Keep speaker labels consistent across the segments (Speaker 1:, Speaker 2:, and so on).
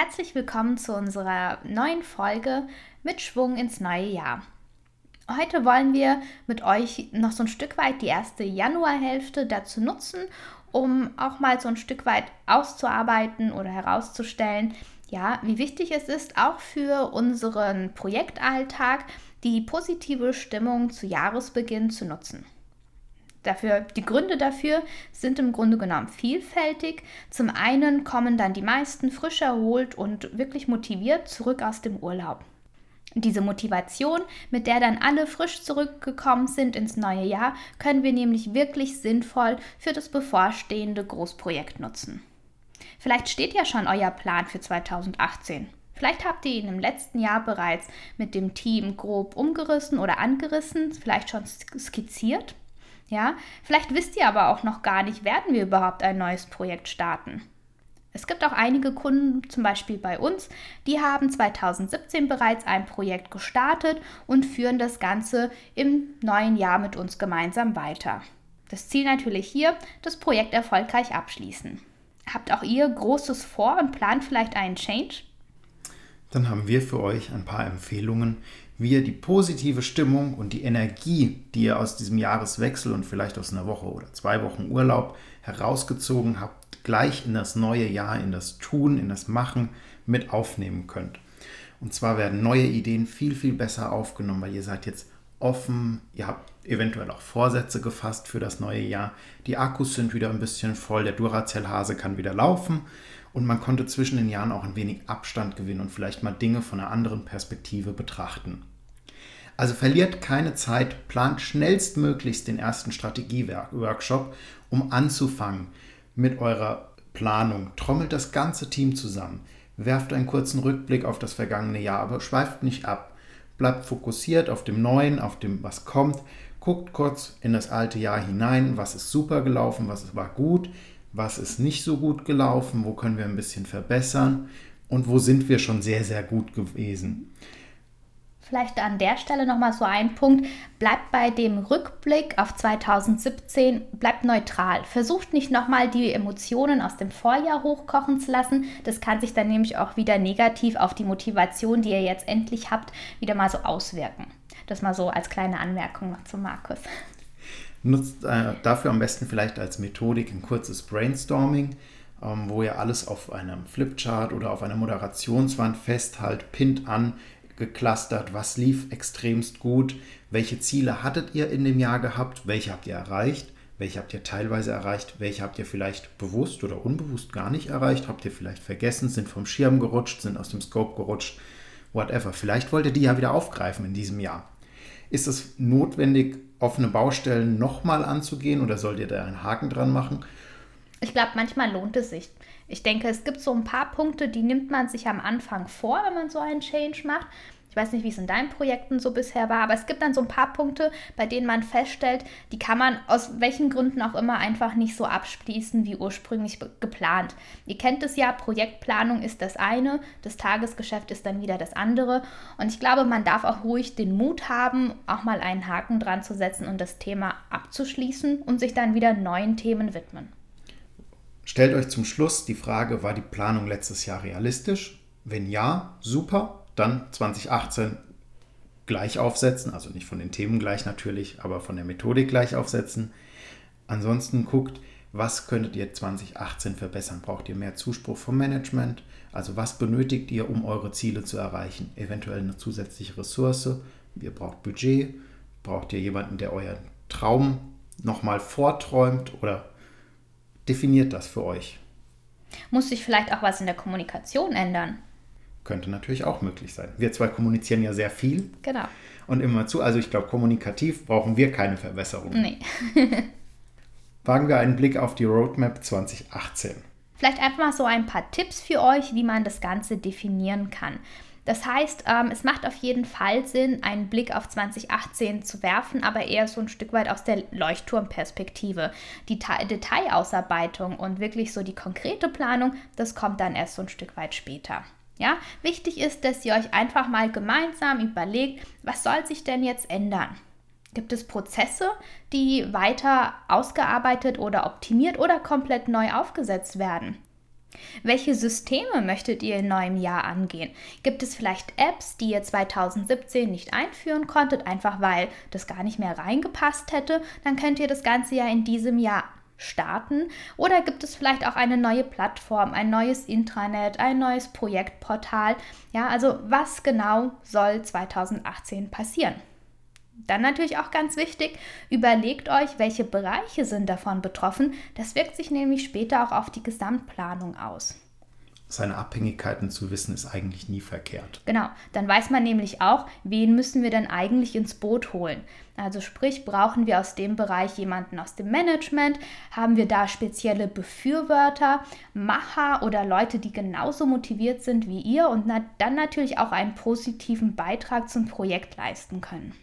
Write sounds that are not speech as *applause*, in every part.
Speaker 1: Herzlich willkommen zu unserer neuen Folge mit Schwung ins neue Jahr. Heute wollen wir mit euch noch so ein Stück weit die erste Januarhälfte dazu nutzen, um auch mal so ein Stück weit auszuarbeiten oder herauszustellen, ja, wie wichtig es ist, auch für unseren Projektalltag die positive Stimmung zu Jahresbeginn zu nutzen. Dafür, die Gründe dafür sind im Grunde genommen vielfältig. Zum einen kommen dann die meisten frisch erholt und wirklich motiviert zurück aus dem Urlaub. Diese Motivation, mit der dann alle frisch zurückgekommen sind ins neue Jahr, können wir nämlich wirklich sinnvoll für das bevorstehende Großprojekt nutzen. Vielleicht steht ja schon euer Plan für 2018. Vielleicht habt ihr ihn im letzten Jahr bereits mit dem Team grob umgerissen oder angerissen, vielleicht schon skizziert. Ja, vielleicht wisst ihr aber auch noch gar nicht, werden wir überhaupt ein neues Projekt starten. Es gibt auch einige Kunden, zum Beispiel bei uns, die haben 2017 bereits ein Projekt gestartet und führen das Ganze im neuen Jahr mit uns gemeinsam weiter. Das Ziel natürlich hier, das Projekt erfolgreich abschließen. Habt auch ihr Großes vor und plant vielleicht einen Change?
Speaker 2: Dann haben wir für euch ein paar Empfehlungen, wie ihr die positive Stimmung und die Energie, die ihr aus diesem Jahreswechsel und vielleicht aus einer Woche oder zwei Wochen Urlaub herausgezogen habt, gleich in das neue Jahr, in das Tun, in das Machen mit aufnehmen könnt. Und zwar werden neue Ideen viel, viel besser aufgenommen, weil ihr seid jetzt offen, ihr habt eventuell auch Vorsätze gefasst für das neue Jahr. Die Akkus sind wieder ein bisschen voll, der Duracell-Hase kann wieder laufen und man konnte zwischen den Jahren auch ein wenig Abstand gewinnen und vielleicht mal Dinge von einer anderen Perspektive betrachten. Also verliert keine Zeit, plant schnellstmöglichst den ersten Strategie-Workshop, um anzufangen mit eurer Planung. Trommelt das ganze Team zusammen, werft einen kurzen Rückblick auf das vergangene Jahr, aber schweift nicht ab. Bleibt fokussiert auf dem Neuen, auf dem, was kommt. Guckt kurz in das alte Jahr hinein, was ist super gelaufen, was war gut, was ist nicht so gut gelaufen, wo können wir ein bisschen verbessern und wo sind wir schon sehr, sehr gut gewesen.
Speaker 1: Vielleicht an der Stelle nochmal so ein Punkt. Bleibt bei dem Rückblick auf 2017, bleibt neutral. Versucht nicht nochmal die Emotionen aus dem Vorjahr hochkochen zu lassen. Das kann sich dann nämlich auch wieder negativ auf die Motivation, die ihr jetzt endlich habt, wieder mal so auswirken. Das mal so als kleine Anmerkung noch zu Markus.
Speaker 2: Nutzt äh, dafür am besten vielleicht als Methodik ein kurzes Brainstorming, ähm, wo ihr alles auf einem Flipchart oder auf einer Moderationswand festhalt, pinnt an, geclustert, was lief extremst gut, welche Ziele hattet ihr in dem Jahr gehabt, welche habt ihr erreicht, welche habt ihr teilweise erreicht, welche habt ihr vielleicht bewusst oder unbewusst gar nicht erreicht, habt ihr vielleicht vergessen, sind vom Schirm gerutscht, sind aus dem Scope gerutscht, whatever. Vielleicht wollt ihr die ja wieder aufgreifen in diesem Jahr. Ist es notwendig, offene Baustellen nochmal anzugehen oder sollt ihr da einen Haken dran machen?
Speaker 1: Ich glaube, manchmal lohnt es sich. Ich denke, es gibt so ein paar Punkte, die nimmt man sich am Anfang vor, wenn man so einen Change macht. Ich weiß nicht, wie es in deinen Projekten so bisher war, aber es gibt dann so ein paar Punkte, bei denen man feststellt, die kann man aus welchen Gründen auch immer einfach nicht so abschließen wie ursprünglich geplant. Ihr kennt es ja, Projektplanung ist das eine, das Tagesgeschäft ist dann wieder das andere. Und ich glaube, man darf auch ruhig den Mut haben, auch mal einen Haken dran zu setzen und das Thema abzuschließen und sich dann wieder neuen Themen widmen.
Speaker 2: Stellt euch zum Schluss die Frage, war die Planung letztes Jahr realistisch? Wenn ja, super, dann 2018 gleich aufsetzen, also nicht von den Themen gleich natürlich, aber von der Methodik gleich aufsetzen. Ansonsten guckt, was könntet ihr 2018 verbessern? Braucht ihr mehr Zuspruch vom Management? Also was benötigt ihr, um eure Ziele zu erreichen? Eventuell eine zusätzliche Ressource. Ihr braucht Budget. Braucht ihr jemanden, der euren Traum nochmal vorträumt oder definiert das für euch.
Speaker 1: Muss sich vielleicht auch was in der Kommunikation ändern?
Speaker 2: Könnte natürlich auch möglich sein. Wir zwei kommunizieren ja sehr viel.
Speaker 1: Genau.
Speaker 2: Und immer zu. Also ich glaube, kommunikativ brauchen wir keine Verbesserung.
Speaker 1: Nee. *laughs*
Speaker 2: Wagen wir einen Blick auf die Roadmap 2018.
Speaker 1: Vielleicht einfach mal so ein paar Tipps für euch, wie man das Ganze definieren kann. Das heißt, ähm, es macht auf jeden Fall Sinn, einen Blick auf 2018 zu werfen, aber eher so ein Stück weit aus der Leuchtturmperspektive. Die Ta Detailausarbeitung und wirklich so die konkrete Planung, das kommt dann erst so ein Stück weit später. Ja, wichtig ist, dass ihr euch einfach mal gemeinsam überlegt, was soll sich denn jetzt ändern? Gibt es Prozesse, die weiter ausgearbeitet oder optimiert oder komplett neu aufgesetzt werden? Welche Systeme möchtet ihr in neuem Jahr angehen? Gibt es vielleicht Apps, die ihr 2017 nicht einführen konntet, einfach weil das gar nicht mehr reingepasst hätte? Dann könnt ihr das Ganze ja in diesem Jahr starten. Oder gibt es vielleicht auch eine neue Plattform, ein neues Intranet, ein neues Projektportal? Ja, also was genau soll 2018 passieren? Dann natürlich auch ganz wichtig, überlegt euch, welche Bereiche sind davon betroffen. Das wirkt sich nämlich später auch auf die Gesamtplanung aus.
Speaker 2: Seine Abhängigkeiten zu wissen ist eigentlich nie verkehrt.
Speaker 1: Genau, dann weiß man nämlich auch, wen müssen wir denn eigentlich ins Boot holen. Also sprich, brauchen wir aus dem Bereich jemanden aus dem Management? Haben wir da spezielle Befürworter, Macher oder Leute, die genauso motiviert sind wie ihr und dann natürlich auch einen positiven Beitrag zum Projekt leisten können?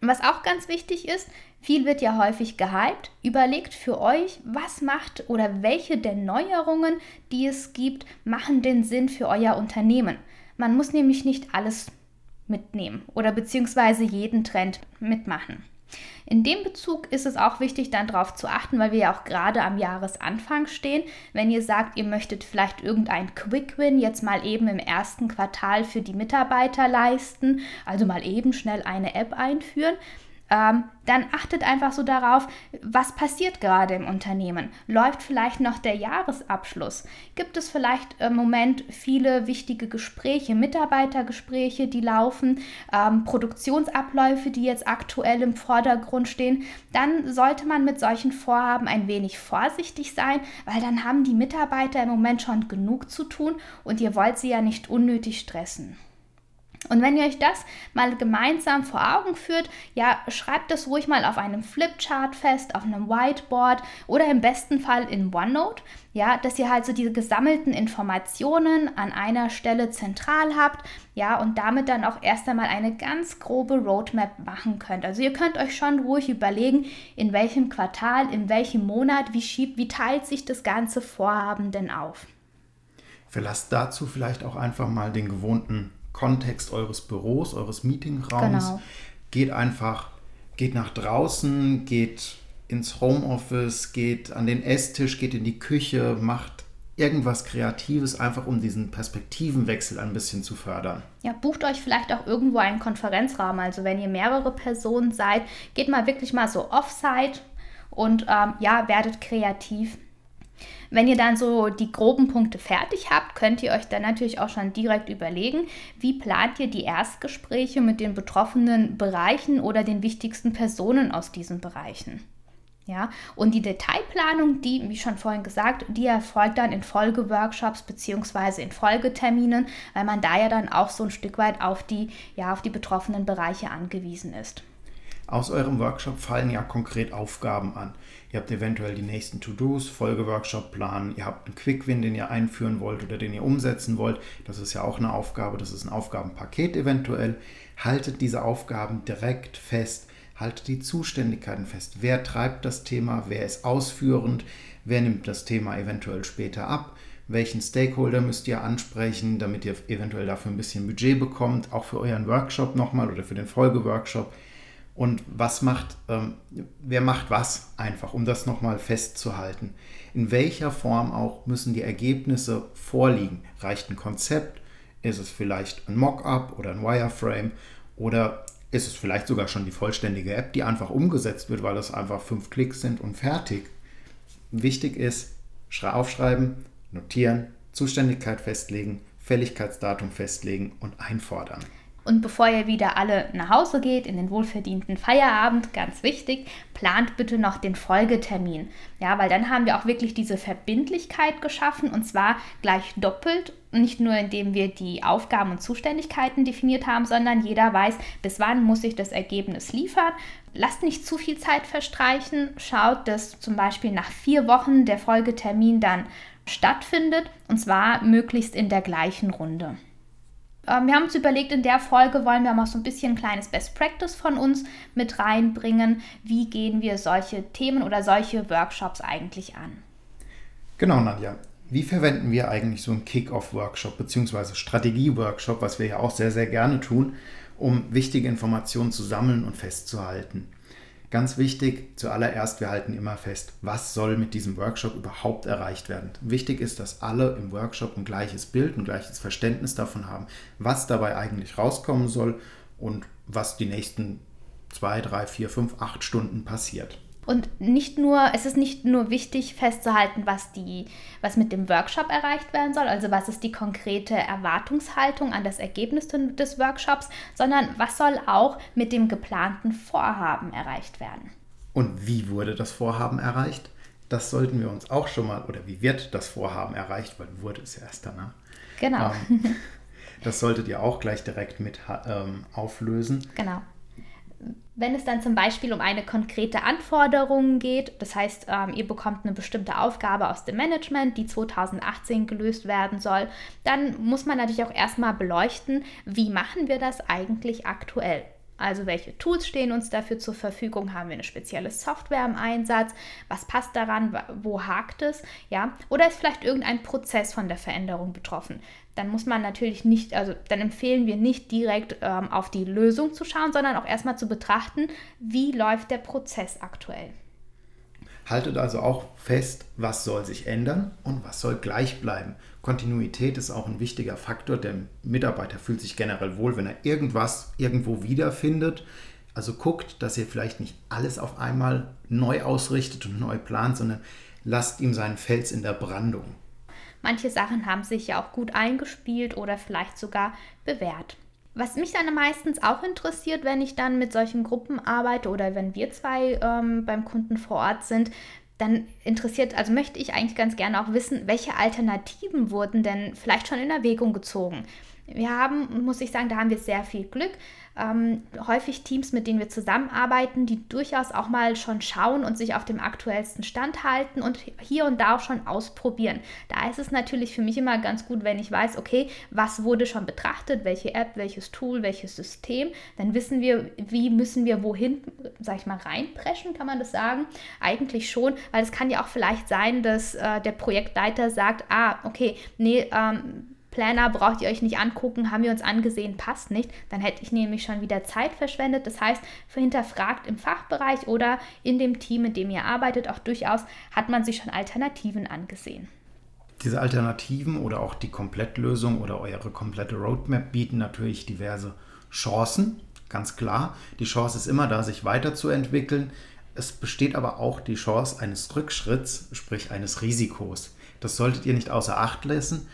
Speaker 1: Und was auch ganz wichtig ist, viel wird ja häufig gehypt. Überlegt für euch, was macht oder welche der Neuerungen, die es gibt, machen den Sinn für euer Unternehmen. Man muss nämlich nicht alles mitnehmen oder beziehungsweise jeden Trend mitmachen. In dem Bezug ist es auch wichtig, dann darauf zu achten, weil wir ja auch gerade am Jahresanfang stehen. Wenn ihr sagt, ihr möchtet vielleicht irgendein Quick Win jetzt mal eben im ersten Quartal für die Mitarbeiter leisten, also mal eben schnell eine App einführen, ähm, dann achtet einfach so darauf, was passiert gerade im Unternehmen. Läuft vielleicht noch der Jahresabschluss? Gibt es vielleicht im Moment viele wichtige Gespräche, Mitarbeitergespräche, die laufen, ähm, Produktionsabläufe, die jetzt aktuell im Vordergrund stehen? Dann sollte man mit solchen Vorhaben ein wenig vorsichtig sein, weil dann haben die Mitarbeiter im Moment schon genug zu tun und ihr wollt sie ja nicht unnötig stressen. Und wenn ihr euch das mal gemeinsam vor Augen führt, ja, schreibt das ruhig mal auf einem Flipchart fest, auf einem Whiteboard oder im besten Fall in OneNote, ja, dass ihr halt so diese gesammelten Informationen an einer Stelle zentral habt, ja, und damit dann auch erst einmal eine ganz grobe Roadmap machen könnt. Also ihr könnt euch schon ruhig überlegen, in welchem Quartal, in welchem Monat, wie schiebt, wie teilt sich das ganze Vorhaben denn auf.
Speaker 2: Verlasst dazu vielleicht auch einfach mal den gewohnten Kontext eures Büros, eures Meetingraums. Genau. Geht einfach, geht nach draußen, geht ins Homeoffice, geht an den Esstisch, geht in die Küche, macht irgendwas Kreatives, einfach um diesen Perspektivenwechsel ein bisschen zu fördern.
Speaker 1: Ja, bucht euch vielleicht auch irgendwo einen Konferenzraum. Also wenn ihr mehrere Personen seid, geht mal wirklich mal so offsite und ähm, ja, werdet kreativ. Wenn ihr dann so die groben Punkte fertig habt, könnt ihr euch dann natürlich auch schon direkt überlegen, wie plant ihr die Erstgespräche mit den betroffenen Bereichen oder den wichtigsten Personen aus diesen Bereichen. Ja, und die Detailplanung, die, wie schon vorhin gesagt, die erfolgt dann in Folgeworkshops bzw. in Folgeterminen, weil man da ja dann auch so ein Stück weit auf die, ja, auf die betroffenen Bereiche angewiesen ist.
Speaker 2: Aus eurem Workshop fallen ja konkret Aufgaben an. Ihr habt eventuell die nächsten To-Dos, Folgeworkshop planen, ihr habt einen Quick-Win, den ihr einführen wollt oder den ihr umsetzen wollt. Das ist ja auch eine Aufgabe, das ist ein Aufgabenpaket eventuell. Haltet diese Aufgaben direkt fest, haltet die Zuständigkeiten fest. Wer treibt das Thema, wer ist ausführend, wer nimmt das Thema eventuell später ab welchen Stakeholder müsst ihr ansprechen, damit ihr eventuell dafür ein bisschen Budget bekommt, auch für euren Workshop nochmal oder für den Folgeworkshop und was macht, ähm, wer macht was einfach, um das nochmal festzuhalten. In welcher Form auch müssen die Ergebnisse vorliegen? Reicht ein Konzept? Ist es vielleicht ein Mockup oder ein Wireframe? Oder ist es vielleicht sogar schon die vollständige App, die einfach umgesetzt wird, weil es einfach fünf Klicks sind und fertig? Wichtig ist, aufschreiben, notieren, Zuständigkeit festlegen, Fälligkeitsdatum festlegen und einfordern.
Speaker 1: Und bevor ihr wieder alle nach Hause geht, in den wohlverdienten Feierabend, ganz wichtig, plant bitte noch den Folgetermin. Ja, weil dann haben wir auch wirklich diese Verbindlichkeit geschaffen und zwar gleich doppelt. Nicht nur indem wir die Aufgaben und Zuständigkeiten definiert haben, sondern jeder weiß, bis wann muss ich das Ergebnis liefern. lasst nicht zu viel Zeit verstreichen. Schaut, dass zum Beispiel nach vier Wochen der Folgetermin dann stattfindet und zwar möglichst in der gleichen Runde. Ähm, wir haben uns überlegt, in der Folge wollen wir mal so ein bisschen ein kleines Best Practice von uns mit reinbringen. Wie gehen wir solche Themen oder solche Workshops eigentlich an?
Speaker 2: Genau, Nadja. Wie verwenden wir eigentlich so einen Kick-Off-Workshop bzw. Strategie-Workshop, was wir ja auch sehr, sehr gerne tun, um wichtige Informationen zu sammeln und festzuhalten? Ganz wichtig, zuallererst, wir halten immer fest, was soll mit diesem Workshop überhaupt erreicht werden. Wichtig ist, dass alle im Workshop ein gleiches Bild, ein gleiches Verständnis davon haben, was dabei eigentlich rauskommen soll und was die nächsten zwei, drei, vier, fünf, acht Stunden passiert.
Speaker 1: Und nicht nur, es ist nicht nur wichtig festzuhalten, was, die, was mit dem Workshop erreicht werden soll, also was ist die konkrete Erwartungshaltung an das Ergebnis des Workshops, sondern was soll auch mit dem geplanten Vorhaben erreicht werden.
Speaker 2: Und wie wurde das Vorhaben erreicht? Das sollten wir uns auch schon mal, oder wie wird das Vorhaben erreicht, weil wurde es ja erst danach.
Speaker 1: Genau. Ähm,
Speaker 2: das solltet ihr auch gleich direkt mit ähm, auflösen.
Speaker 1: Genau. Wenn es dann zum Beispiel um eine konkrete Anforderung geht, das heißt, ähm, ihr bekommt eine bestimmte Aufgabe aus dem Management, die 2018 gelöst werden soll, dann muss man natürlich auch erstmal beleuchten, wie machen wir das eigentlich aktuell. Also welche Tools stehen uns dafür zur Verfügung? Haben wir eine spezielle Software im Einsatz? Was passt daran? Wo hakt es? Ja? Oder ist vielleicht irgendein Prozess von der Veränderung betroffen? Dann muss man natürlich nicht, also dann empfehlen wir nicht direkt ähm, auf die Lösung zu schauen, sondern auch erstmal zu betrachten, wie läuft der Prozess aktuell.
Speaker 2: Haltet also auch fest, was soll sich ändern und was soll gleich bleiben. Kontinuität ist auch ein wichtiger Faktor. Der Mitarbeiter fühlt sich generell wohl, wenn er irgendwas irgendwo wiederfindet. Also guckt, dass ihr vielleicht nicht alles auf einmal neu ausrichtet und neu plant, sondern lasst ihm seinen Fels in der Brandung.
Speaker 1: Manche Sachen haben sich ja auch gut eingespielt oder vielleicht sogar bewährt. Was mich dann meistens auch interessiert, wenn ich dann mit solchen Gruppen arbeite oder wenn wir zwei ähm, beim Kunden vor Ort sind, dann interessiert, also möchte ich eigentlich ganz gerne auch wissen, welche Alternativen wurden denn vielleicht schon in Erwägung gezogen. Wir haben, muss ich sagen, da haben wir sehr viel Glück ähm, häufig Teams, mit denen wir zusammenarbeiten, die durchaus auch mal schon schauen und sich auf dem aktuellsten Stand halten und hier und da auch schon ausprobieren. Da ist es natürlich für mich immer ganz gut, wenn ich weiß, okay, was wurde schon betrachtet, welche App, welches Tool, welches System, dann wissen wir, wie müssen wir wohin, sag ich mal, reinpreschen, kann man das sagen? Eigentlich schon, weil es kann ja auch vielleicht sein, dass äh, der Projektleiter sagt, ah, okay, nee, ähm, Planner braucht ihr euch nicht angucken, haben wir uns angesehen, passt nicht. Dann hätte ich nämlich schon wieder Zeit verschwendet. Das heißt, hinterfragt im Fachbereich oder in dem Team, in dem ihr arbeitet, auch durchaus, hat man sich schon Alternativen angesehen.
Speaker 2: Diese Alternativen oder auch die Komplettlösung oder eure komplette Roadmap bieten natürlich diverse Chancen, ganz klar. Die Chance ist immer da, sich weiterzuentwickeln. Es besteht aber auch die Chance eines Rückschritts, sprich eines Risikos. Das solltet ihr nicht außer Acht lassen.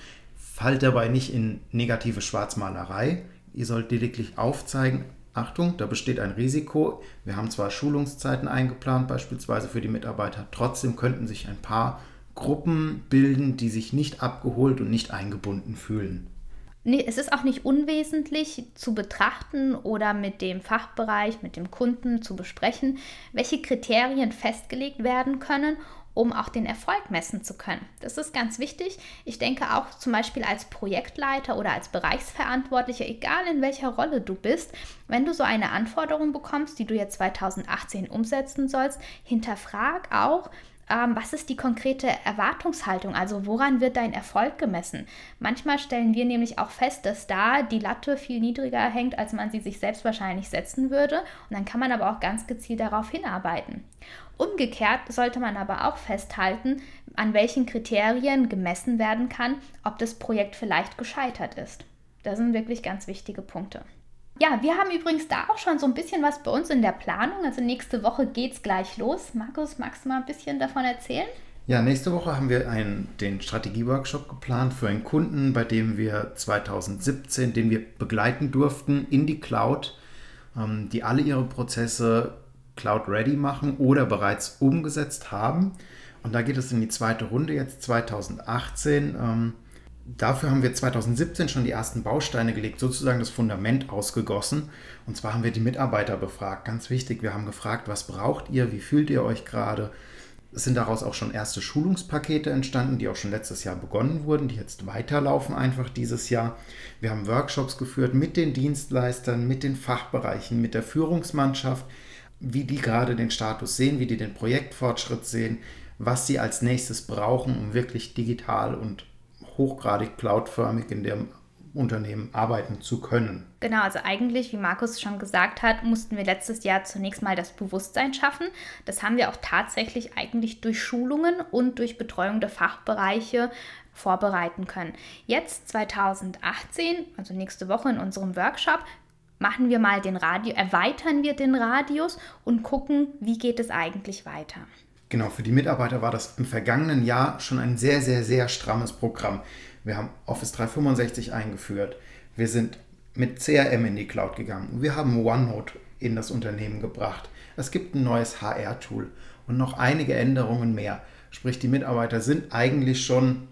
Speaker 2: Fallt dabei nicht in negative Schwarzmalerei. Ihr sollt lediglich aufzeigen, Achtung, da besteht ein Risiko. Wir haben zwar Schulungszeiten eingeplant, beispielsweise für die Mitarbeiter, trotzdem könnten sich ein paar Gruppen bilden, die sich nicht abgeholt und nicht eingebunden fühlen.
Speaker 1: Nee, es ist auch nicht unwesentlich zu betrachten oder mit dem Fachbereich, mit dem Kunden zu besprechen, welche Kriterien festgelegt werden können um auch den Erfolg messen zu können. Das ist ganz wichtig. Ich denke auch zum Beispiel als Projektleiter oder als Bereichsverantwortlicher, egal in welcher Rolle du bist, wenn du so eine Anforderung bekommst, die du jetzt 2018 umsetzen sollst, hinterfrag auch, ähm, was ist die konkrete Erwartungshaltung? Also woran wird dein Erfolg gemessen? Manchmal stellen wir nämlich auch fest, dass da die Latte viel niedriger hängt, als man sie sich selbst wahrscheinlich setzen würde. Und dann kann man aber auch ganz gezielt darauf hinarbeiten. Umgekehrt sollte man aber auch festhalten, an welchen Kriterien gemessen werden kann, ob das Projekt vielleicht gescheitert ist. Das sind wirklich ganz wichtige Punkte. Ja, wir haben übrigens da auch schon so ein bisschen was bei uns in der Planung. Also nächste Woche geht es gleich los. Markus, magst du mal ein bisschen davon erzählen?
Speaker 2: Ja, nächste Woche haben wir einen, den Strategieworkshop geplant für einen Kunden, bei dem wir 2017, den wir begleiten durften in die Cloud, ähm, die alle ihre Prozesse Cloud-ready machen oder bereits umgesetzt haben. Und da geht es in die zweite Runde jetzt 2018. Ähm, dafür haben wir 2017 schon die ersten Bausteine gelegt, sozusagen das Fundament ausgegossen. Und zwar haben wir die Mitarbeiter befragt. Ganz wichtig, wir haben gefragt, was braucht ihr, wie fühlt ihr euch gerade? Es sind daraus auch schon erste Schulungspakete entstanden, die auch schon letztes Jahr begonnen wurden, die jetzt weiterlaufen einfach dieses Jahr. Wir haben Workshops geführt mit den Dienstleistern, mit den Fachbereichen, mit der Führungsmannschaft, wie die gerade den Status sehen, wie die den Projektfortschritt sehen, was sie als nächstes brauchen, um wirklich digital und hochgradig cloudförmig in dem Unternehmen arbeiten zu können.
Speaker 1: Genau, also eigentlich, wie Markus schon gesagt hat, mussten wir letztes Jahr zunächst mal das Bewusstsein schaffen. Das haben wir auch tatsächlich eigentlich durch Schulungen und durch Betreuung der Fachbereiche vorbereiten können. Jetzt 2018, also nächste Woche in unserem Workshop, machen wir mal den Radio, erweitern wir den Radius und gucken, wie geht es eigentlich weiter.
Speaker 2: Genau, für die Mitarbeiter war das im vergangenen Jahr schon ein sehr, sehr, sehr strammes Programm. Wir haben Office 365 eingeführt. Wir sind mit CRM in die Cloud gegangen. Wir haben OneNote in das Unternehmen gebracht. Es gibt ein neues HR-Tool und noch einige Änderungen mehr. Sprich, die Mitarbeiter sind eigentlich schon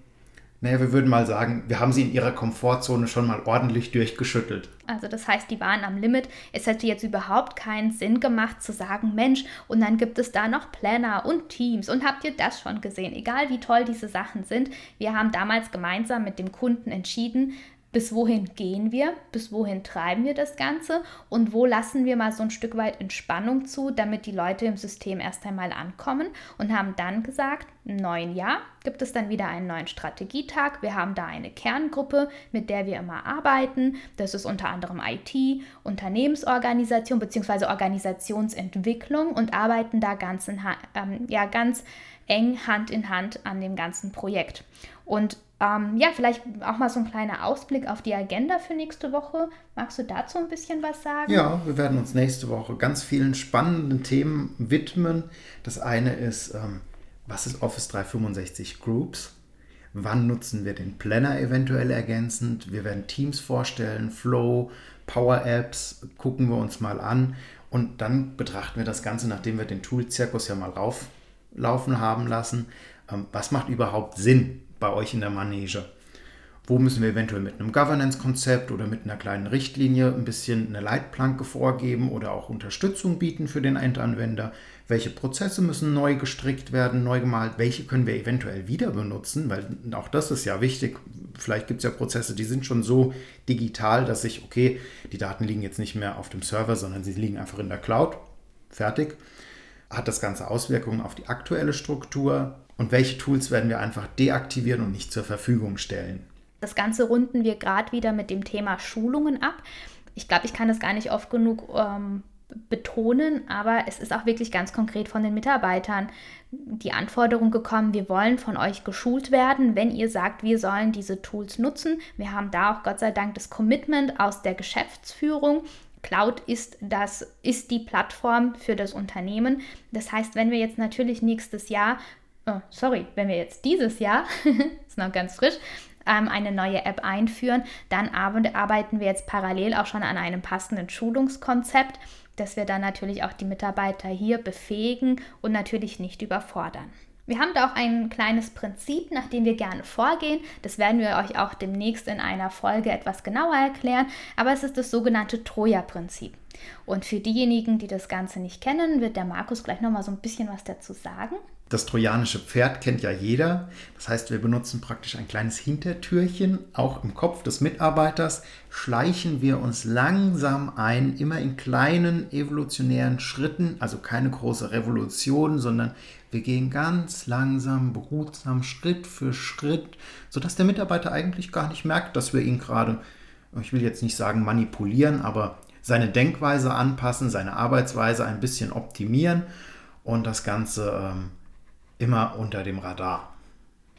Speaker 2: naja, wir würden mal sagen, wir haben sie in ihrer Komfortzone schon mal ordentlich durchgeschüttelt.
Speaker 1: Also das heißt, die waren am Limit. Es hätte jetzt überhaupt keinen Sinn gemacht zu sagen, Mensch, und dann gibt es da noch Planner und Teams und habt ihr das schon gesehen? Egal wie toll diese Sachen sind, wir haben damals gemeinsam mit dem Kunden entschieden, bis wohin gehen wir, bis wohin treiben wir das Ganze und wo lassen wir mal so ein Stück weit Entspannung zu, damit die Leute im System erst einmal ankommen und haben dann gesagt, im neuen Jahr gibt es dann wieder einen neuen Strategietag. Wir haben da eine Kerngruppe, mit der wir immer arbeiten. Das ist unter anderem IT, Unternehmensorganisation bzw. Organisationsentwicklung und arbeiten da ganz, in, ähm, ja, ganz eng Hand in Hand an dem ganzen Projekt. Und ähm, ja, vielleicht auch mal so ein kleiner Ausblick auf die Agenda für nächste Woche. Magst du dazu ein bisschen was sagen?
Speaker 2: Ja, wir werden uns nächste Woche ganz vielen spannenden Themen widmen. Das eine ist, ähm, was ist Office 365 Groups? Wann nutzen wir den Planner eventuell ergänzend? Wir werden Teams vorstellen, Flow, Power Apps, gucken wir uns mal an. Und dann betrachten wir das Ganze, nachdem wir den Tool-Zirkus ja mal rauflaufen haben lassen. Ähm, was macht überhaupt Sinn? Bei euch in der Manege? Wo müssen wir eventuell mit einem Governance-Konzept oder mit einer kleinen Richtlinie ein bisschen eine Leitplanke vorgeben oder auch Unterstützung bieten für den Endanwender? Welche Prozesse müssen neu gestrickt werden, neu gemalt? Welche können wir eventuell wieder benutzen? Weil auch das ist ja wichtig. Vielleicht gibt es ja Prozesse, die sind schon so digital, dass ich, okay, die Daten liegen jetzt nicht mehr auf dem Server, sondern sie liegen einfach in der Cloud. Fertig. Hat das Ganze Auswirkungen auf die aktuelle Struktur? und welche Tools werden wir einfach deaktivieren und nicht zur Verfügung stellen.
Speaker 1: Das Ganze runden wir gerade wieder mit dem Thema Schulungen ab. Ich glaube, ich kann das gar nicht oft genug ähm, betonen, aber es ist auch wirklich ganz konkret von den Mitarbeitern die Anforderung gekommen, wir wollen von euch geschult werden, wenn ihr sagt, wir sollen diese Tools nutzen. Wir haben da auch Gott sei Dank das Commitment aus der Geschäftsführung. Cloud ist das ist die Plattform für das Unternehmen. Das heißt, wenn wir jetzt natürlich nächstes Jahr oh, sorry, wenn wir jetzt dieses Jahr, *laughs* ist noch ganz frisch, ähm, eine neue App einführen, dann arbeiten wir jetzt parallel auch schon an einem passenden Schulungskonzept, dass wir dann natürlich auch die Mitarbeiter hier befähigen und natürlich nicht überfordern. Wir haben da auch ein kleines Prinzip, nach dem wir gerne vorgehen. Das werden wir euch auch demnächst in einer Folge etwas genauer erklären. Aber es ist das sogenannte Troja-Prinzip. Und für diejenigen, die das Ganze nicht kennen, wird der Markus gleich nochmal so ein bisschen was dazu sagen.
Speaker 2: Das trojanische Pferd kennt ja jeder. Das heißt, wir benutzen praktisch ein kleines Hintertürchen, auch im Kopf des Mitarbeiters, schleichen wir uns langsam ein, immer in kleinen evolutionären Schritten, also keine große Revolution, sondern wir gehen ganz langsam, behutsam, Schritt für Schritt, sodass der Mitarbeiter eigentlich gar nicht merkt, dass wir ihn gerade, ich will jetzt nicht sagen manipulieren, aber seine Denkweise anpassen, seine Arbeitsweise ein bisschen optimieren und das Ganze ähm, immer unter dem Radar.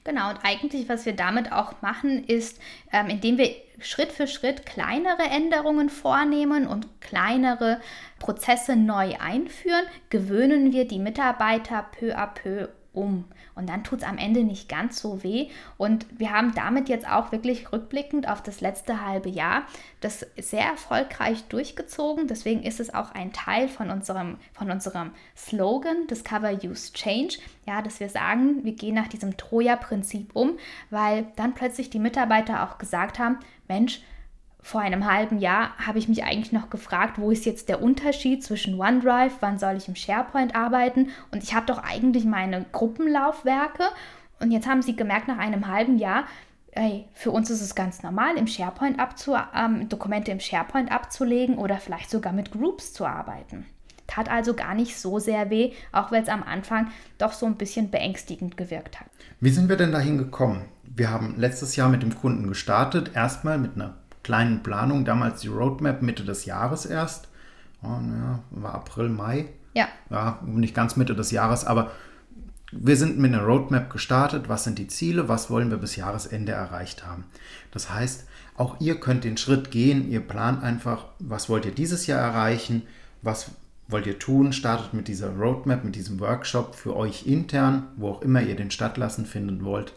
Speaker 1: Genau, und eigentlich, was wir damit auch machen, ist, ähm, indem wir Schritt für Schritt kleinere Änderungen vornehmen und kleinere Prozesse neu einführen, gewöhnen wir die Mitarbeiter peu à peu um. Und dann tut es am Ende nicht ganz so weh. Und wir haben damit jetzt auch wirklich rückblickend auf das letzte halbe Jahr das sehr erfolgreich durchgezogen. Deswegen ist es auch ein Teil von unserem, von unserem Slogan Discover, Use, Change. Ja, dass wir sagen, wir gehen nach diesem Troja-Prinzip um, weil dann plötzlich die Mitarbeiter auch gesagt haben, Mensch, vor einem halben Jahr habe ich mich eigentlich noch gefragt, wo ist jetzt der Unterschied zwischen OneDrive, wann soll ich im SharePoint arbeiten und ich habe doch eigentlich meine Gruppenlaufwerke und jetzt haben sie gemerkt nach einem halben Jahr, ey, für uns ist es ganz normal, im SharePoint abzu ähm, Dokumente im SharePoint abzulegen oder vielleicht sogar mit Groups zu arbeiten. Tat also gar nicht so sehr weh, auch weil es am Anfang doch so ein bisschen beängstigend gewirkt hat.
Speaker 2: Wie sind wir denn dahin gekommen? Wir haben letztes Jahr mit dem Kunden gestartet, erstmal mit einer kleinen Planung, damals die Roadmap Mitte des Jahres erst. Ja, war April, Mai.
Speaker 1: Ja.
Speaker 2: Ja, nicht ganz Mitte des Jahres, aber wir sind mit einer Roadmap gestartet. Was sind die Ziele? Was wollen wir bis Jahresende erreicht haben? Das heißt, auch ihr könnt den Schritt gehen. Ihr plant einfach, was wollt ihr dieses Jahr erreichen? Was wollt ihr tun? Startet mit dieser Roadmap, mit diesem Workshop für euch intern, wo auch immer ihr den stattlassen finden wollt.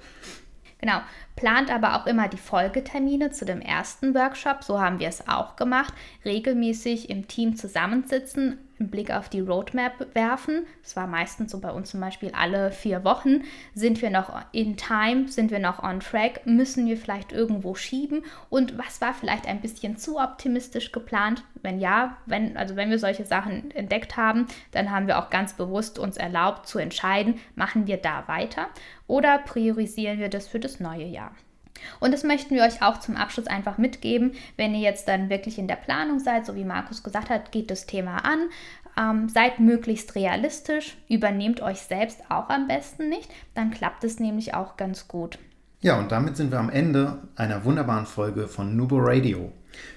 Speaker 1: Genau, plant aber auch immer die Folgetermine zu dem ersten Workshop, so haben wir es auch gemacht, regelmäßig im Team zusammensitzen, einen Blick auf die Roadmap werfen. Das war meistens so bei uns zum Beispiel alle vier Wochen. Sind wir noch in time? Sind wir noch on track? Müssen wir vielleicht irgendwo schieben? Und was war vielleicht ein bisschen zu optimistisch geplant? Wenn ja, wenn, also wenn wir solche Sachen entdeckt haben, dann haben wir auch ganz bewusst uns erlaubt zu entscheiden, machen wir da weiter oder priorisieren wir das für das neue Jahr. Und das möchten wir euch auch zum Abschluss einfach mitgeben. Wenn ihr jetzt dann wirklich in der Planung seid, so wie Markus gesagt hat, geht das Thema an. Ähm, seid möglichst realistisch, übernehmt euch selbst auch am besten nicht, dann klappt es nämlich auch ganz gut.
Speaker 2: Ja, und damit sind wir am Ende einer wunderbaren Folge von Nubo Radio.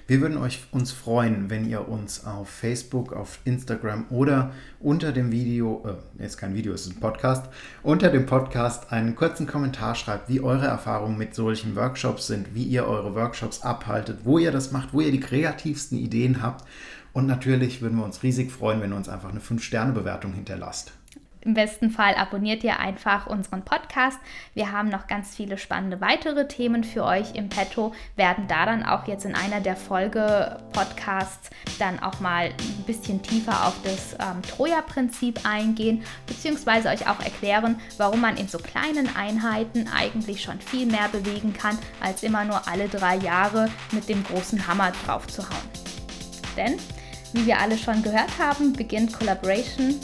Speaker 2: Wir würden euch, uns freuen, wenn ihr uns auf Facebook, auf Instagram oder unter dem Video, äh, jetzt kein Video, es ist ein Podcast, unter dem Podcast einen kurzen Kommentar schreibt, wie eure Erfahrungen mit solchen Workshops sind, wie ihr eure Workshops abhaltet, wo ihr das macht, wo ihr die kreativsten Ideen habt. Und natürlich würden wir uns riesig freuen, wenn ihr uns einfach eine 5-Sterne-Bewertung hinterlasst.
Speaker 1: Im besten Fall abonniert ihr einfach unseren Podcast. Wir haben noch ganz viele spannende weitere Themen für euch im Petto, werden da dann auch jetzt in einer der Folge-Podcasts dann auch mal ein bisschen tiefer auf das ähm, Troja-Prinzip eingehen, beziehungsweise euch auch erklären, warum man in so kleinen Einheiten eigentlich schon viel mehr bewegen kann, als immer nur alle drei Jahre mit dem großen Hammer drauf zu hauen. Denn, wie wir alle schon gehört haben, beginnt Collaboration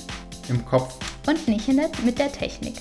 Speaker 2: im Kopf
Speaker 1: und nicht mit der Technik.